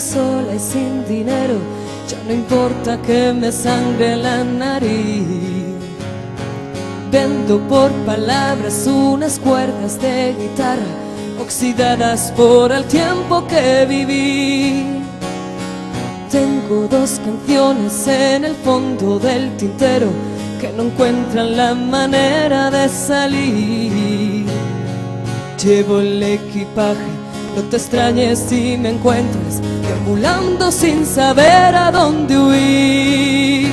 sola y sin dinero, ya no importa que me sangre la nariz. Vendo por palabras unas cuerdas de guitarra oxidadas por el tiempo que viví. Tengo dos canciones en el fondo del tintero que no encuentran la manera de salir. Llevo el equipaje, no te extrañes si me encuentras deambulando sin saber a dónde huir.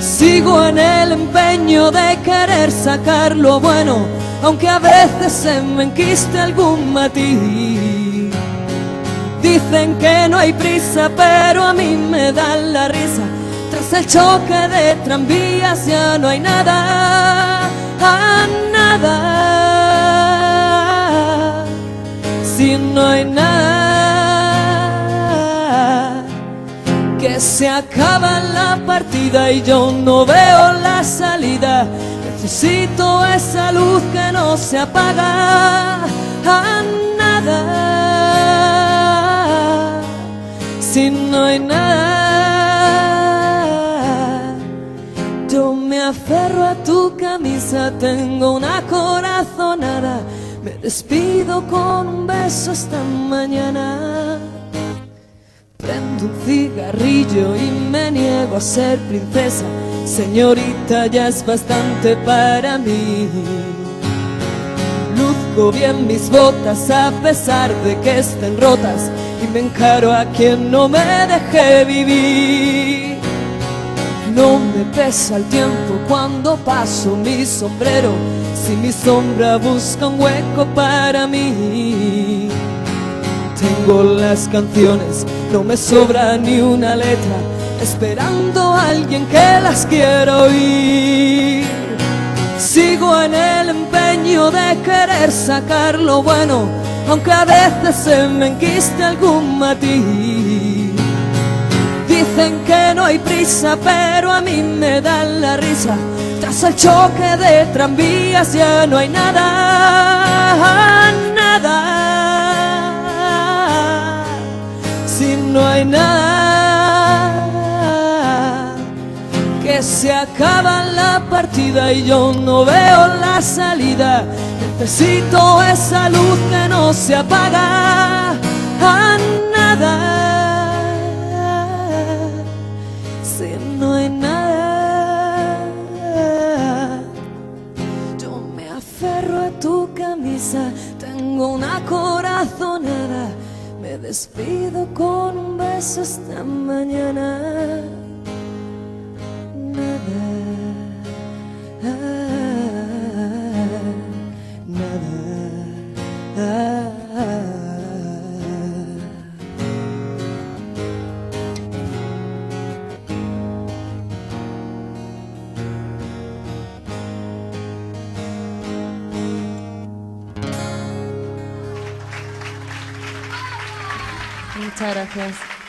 Sigo en el empeño de querer sacar lo bueno, aunque a veces se me enquiste algún matiz. Dicen que no hay prisa, pero a mí me da la risa. Tras el choque de tranvías ya no hay nada, a nada. Si no hay nada, se acaba la partida y yo no veo la salida. Necesito esa luz que no se apaga, a nada si no hay nada. Yo me aferro a tu camisa, tengo una corazonada. Me despido con un beso esta mañana. Prendo un cigarrillo y me niego a ser princesa. Señorita, ya es bastante para mí. Luzco bien mis botas a pesar de que estén rotas y me encaro a quien no me deje vivir. No me pesa el tiempo cuando paso mi sombrero, si mi sombra busca un hueco para mí. Tengo las canciones, no me sobra ni una letra, esperando a alguien que las quiera oír. Sigo en el empeño de querer sacar lo bueno, aunque a veces se me enquiste algún matiz. Dicen que no hay prisa, pero a mí me da la risa. Tras el choque de tranvías ya no hay nada, nada. No hay nada, que se acaba la partida y yo no veo la salida. Necesito esa luz que no se apaga a nada. Si no hay nada, yo me aferro a tu camisa. Tengo una corazonada. Me despido con un beso esta mañana. Muchas gracias.